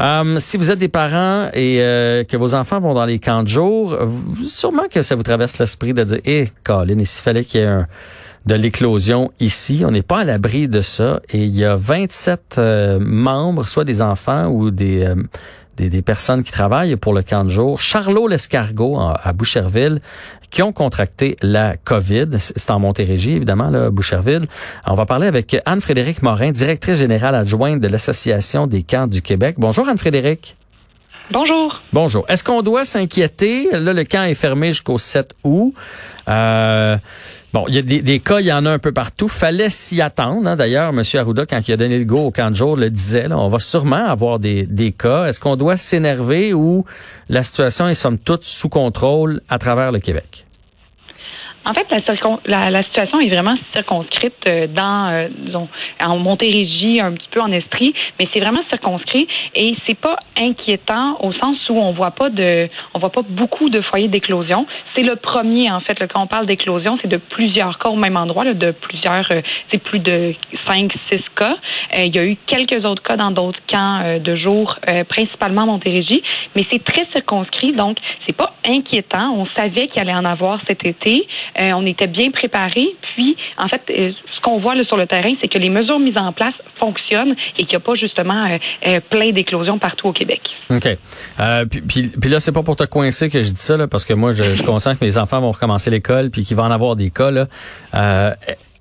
Euh, si vous êtes des parents et euh, que vos enfants vont dans les camps de jour, vous- sûrement que ça vous traverse l'esprit de dire, hé, Colin, et s'il fallait qu'il y ait de l'éclosion ici, on n'est pas à l'abri de ça. Et il y a 27 euh, membres, soit des enfants ou des, des, des personnes qui travaillent pour le camp de jour. Charlot l'escargot à Boucherville, qui ont contracté la COVID. C'est en Montérégie, évidemment, là, Boucherville. On va parler avec Anne-Frédérique Morin, directrice générale adjointe de l'Association des camps du Québec. Bonjour Anne-Frédérique. Bonjour. Bonjour. Est-ce qu'on doit s'inquiéter? Là, le camp est fermé jusqu'au 7 août. Euh, bon, il y a des, des cas, il y en a un peu partout. Fallait s'y attendre. hein. D'ailleurs, M. Arruda, quand il a donné le go au camp de jour, le disait. on va sûrement avoir des, des cas. Est-ce qu'on doit s'énerver ou la situation est somme toute sous contrôle à travers le Québec? En fait, la, la, la situation est vraiment circonscrite euh, dans, euh, disons, en Montérégie, un petit peu en Estrie, mais c'est vraiment circonscrit et c'est pas inquiétant au sens où on voit pas de, on voit pas beaucoup de foyers d'éclosion. C'est le premier en fait. Là, quand on parle d'éclosion, c'est de plusieurs cas au même endroit, là, de plusieurs, euh, c'est plus de cinq, six cas. Euh, il y a eu quelques autres cas dans d'autres camps euh, de jour, euh, principalement à Montérégie, mais c'est très circonscrit, donc c'est pas inquiétant. On savait qu'il allait en avoir cet été. Euh, on était bien préparés. Puis, en fait, euh, ce qu'on voit là, sur le terrain, c'est que les mesures mises en place fonctionnent et qu'il n'y a pas justement euh, plein d'éclosions partout au Québec. OK. Puis, puis, puis là, c'est pas pour te coincer que je dis ça, là, parce que moi, je, je conscient que mes enfants vont recommencer l'école puis qu'il va en avoir des cas. là.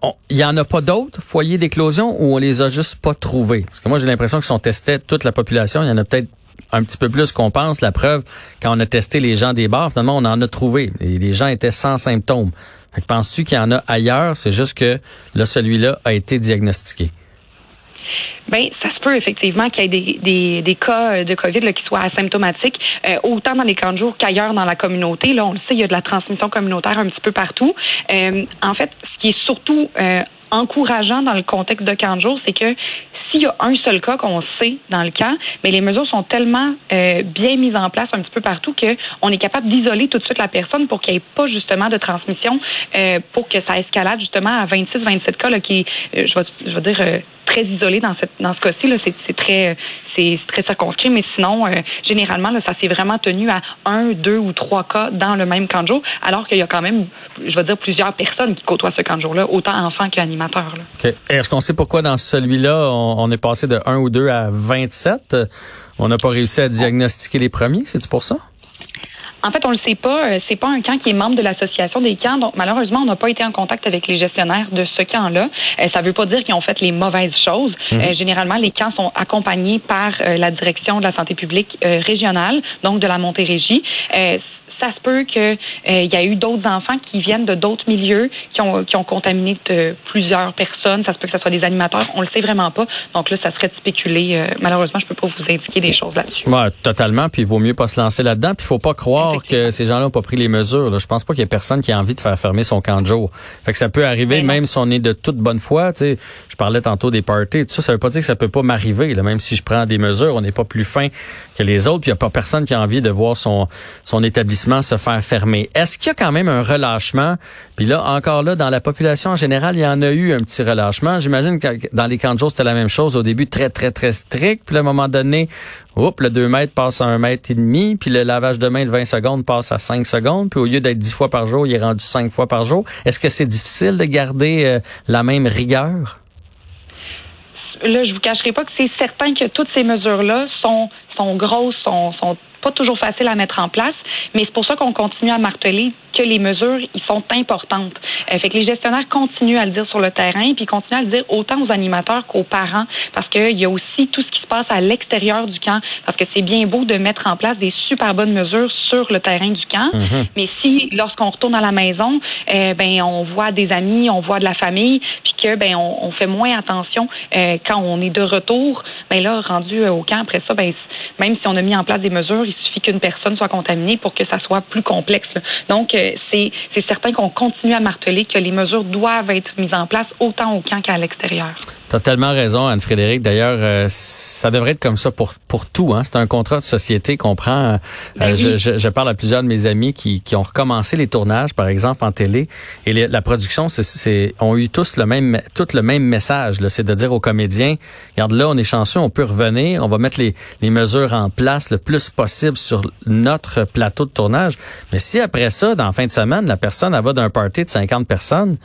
On- Il y en a pas d'autres foyers d'éclosion ou on les a juste pas trouvés? Parce que moi, j'ai l'impression qu'ils sont testés toute la population. Il y en a peut-être un petit peu plus qu'on pense. La preuve, quand on a testé les gens des bars, finalement, on en a trouvé. Les gens étaient sans symptômes. Penses-tu qu'il y en a ailleurs? C'est juste que là, celui-là a été diagnostiqué. Ben, ça se peut effectivement qu'il y ait des, cas de COVID qui soient asymptomatiques, euh, autant dans les camps de jour qu'ailleurs dans la communauté. Là, on le sait, il y a de la transmission communautaire un petit peu partout. Euh, en fait, ce qui est surtout euh, encourageant dans le contexte de camp de jour, c'est que s'il y a un seul cas qu'on sait dans le camp, mais les mesures sont tellement euh, bien mises en place un petit peu partout que on est capable d'isoler tout de suite la personne pour qu'il n'y ait pas justement de transmission, euh, pour que ça escalade justement à 26-27 cas là, qui, euh, je vais, je vais dire euh, très isolé dans cette dans ce cas-ci c'est très c'est très circonscrit, mais sinon euh, généralement là, ça s'est vraiment tenu à un, deux ou trois cas dans le même camp de jour, alors qu'il y a quand même, je vais dire plusieurs personnes qui côtoient ce camp de jour-là, autant enfants qu'animateurs. là. OK. Est-ce qu'on sait pourquoi dans celui-là, on, on est passé de 1 ou 2 à 27? Euh, On n'a pas réussi à diagnostiquer les premiers, c'est-tu pour ça? En fait, on le sait pas. Euh, C'est pas un camp qui est membre de l'association des camps. Donc, malheureusement, on n'a pas été en contact avec les gestionnaires de ce camp-là. Euh, ça veut pas dire qu'ils ont fait les mauvaises choses. Euh, généralement, les camps sont accompagnés par euh, la direction de la santé publique régionale, donc de la Montérégie. Euh, ça se peut qu'il y a eu d'autres enfants qui viennent de d'autres milieux qui ont, qui ont contaminé de plusieurs personnes. Ça se peut que ce soit des animateurs. On le sait vraiment pas. Donc là, ça serait de spéculer. Euh, malheureusement, je peux pas vous indiquer des choses là-dessus. Ouais, totalement. Puis il vaut mieux pas se lancer là-dedans. Puis il faut pas croire que ces gens-là ont pas pris les mesures. Là. Je pense pas qu'il y ait personne qui a envie de faire fermer son camp de jour. Fait que ça peut arriver, Ben même si on est de toute bonne foi. Tu sais, je parlais tantôt des parties. Tout ça, ça veut pas dire que ça peut pas m'arriver. Même si je prends des mesures, on n'est pas plus fin que les autres. Puis il y a pas personne qui a envie de voir son son établissement se faire fermer. Est-ce qu'il y a quand même un relâchement? Puis là, encore là, dans la population en général, il y en a eu un petit relâchement. J'imagine que dans les camps de c'était la même chose. Au début, très très très strict. Puis à un moment donné, Oups, le 2 mètres passe à 1 mètre et demi, puis le lavage de main de 20 secondes passe à 5 secondes, puis au lieu d'être 10 fois par jour, il est rendu 5 fois par jour. Est-ce que c'est difficile de garder euh, la même rigueur? Là, je vous cacherai pas que c'est certain que toutes ces mesures-là sont, sont grosses, sont, sont pas toujours faciles à mettre en place, mais c'est pour ça qu'on continue à marteler que les mesures, ils sont importantes. Euh, fait que les gestionnaires continuent à le dire sur le terrain, puis continuent à le dire autant aux animateurs qu'aux parents, parce qu'il y a aussi tout ce qui se passe à l'extérieur du camp, parce que c'est bien beau de mettre en place des super bonnes mesures sur le terrain du camp, Mhm. mais si, lorsqu'on retourne à la maison, euh, ben on voit des amis, on voit de la famille, puis que ben on, on fait moins attention euh, quand on est de retour, ben là rendu euh, au camp après ça, ben même si on a mis en place des mesures, il suffit qu'une personne soit contaminée pour que ça soit plus complexe. Donc euh, c'est c'est certain qu'on continue à marteler que les mesures doivent être mises en place autant au camp qu'à l'extérieur. T'as tellement raison, Anne-Frédéric. D'ailleurs, euh, ça devrait être comme ça pour pour tout. Hein? C'est un contrat de société qu'on prend. Euh, Ben je, je- je parle à plusieurs de mes amis qui, qui ont recommencé les tournages, par exemple en télé, et les- la production, c'est, c'est ont eu tous le même tout le même message. C'est de dire aux comédiens, regarde là, on est chanceux, on peut revenir, on va mettre les, les mesures en place le plus possible sur notre plateau de tournage. Mais si après ça, dans la fin de semaine, la personne elle va d'un party de 50 personnes,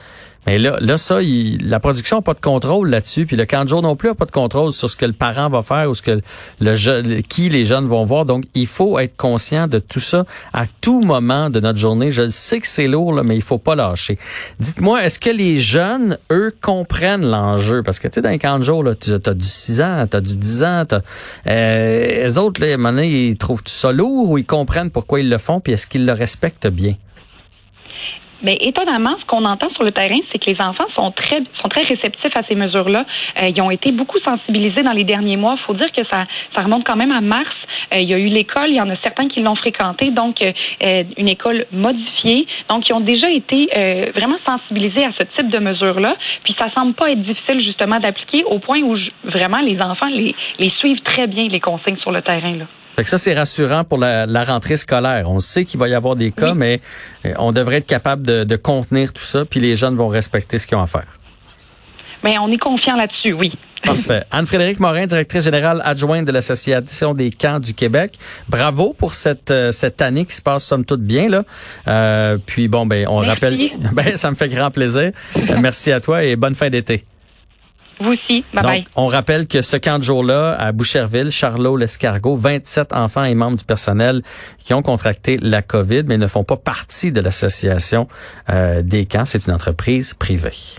mais là, là ça, la production n'a pas de contrôle là-dessus, puis le camp de jour non plus n'a pas de contrôle sur ce que le parent va faire ou ce que le qui les jeunes vont voir. Donc, il faut être conscient de tout ça à tout moment de notre journée. Je sais que c'est lourd, là, mais il faut pas lâcher. Dites-moi, est-ce que les jeunes, eux, comprennent l'enjeu? Parce que, tu sais, dans les camps de jour, là, tu as du 6 ans, tu as du 10 ans, t'as, euh, les autres, là, à un moment donné, ils trouvent ça lourd ou ils comprennent pourquoi ils le font, puis est-ce qu'ils le respectent bien? Mais étonnamment, ce qu'on entend sur le terrain, c'est que les enfants sont très sont très réceptifs à ces mesures-là. Euh, ils ont été beaucoup sensibilisés dans les derniers mois. Il faut dire que ça ça remonte quand même à mars. Euh, il y a eu l'école, il y en a certains qui l'ont fréquenté, donc euh, une école modifiée. Donc, ils ont déjà été vraiment sensibilisés à ce type de mesures-là. Puis, ça semble pas être difficile justement d'appliquer au point où vraiment les enfants les, les suivent très bien les consignes sur le terrain. Là. Fait que ça, c'est rassurant pour la, rentrée scolaire. On sait qu'il va y avoir des cas, mais euh, on devrait être capable de, contenir tout ça, puis les jeunes vont respecter ce qu'ils ont à faire. Mais on est confiant là-dessus, oui. Parfait. Anne-Frédérique Morin, directrice générale adjointe de l'Association des camps du Québec. Bravo pour cette euh, cette année qui se passe somme toute bien là. Euh, puis bon ben on rappelle ben ça me fait grand plaisir. Merci à toi et bonne fin d'été. On rappelle que ce camp de jour-là, à Boucherville, Charlot, l'Escargot, 27 enfants et membres du personnel qui ont contracté la COVID, mais ne font pas partie de l'association euh, des camps. C'est une entreprise privée.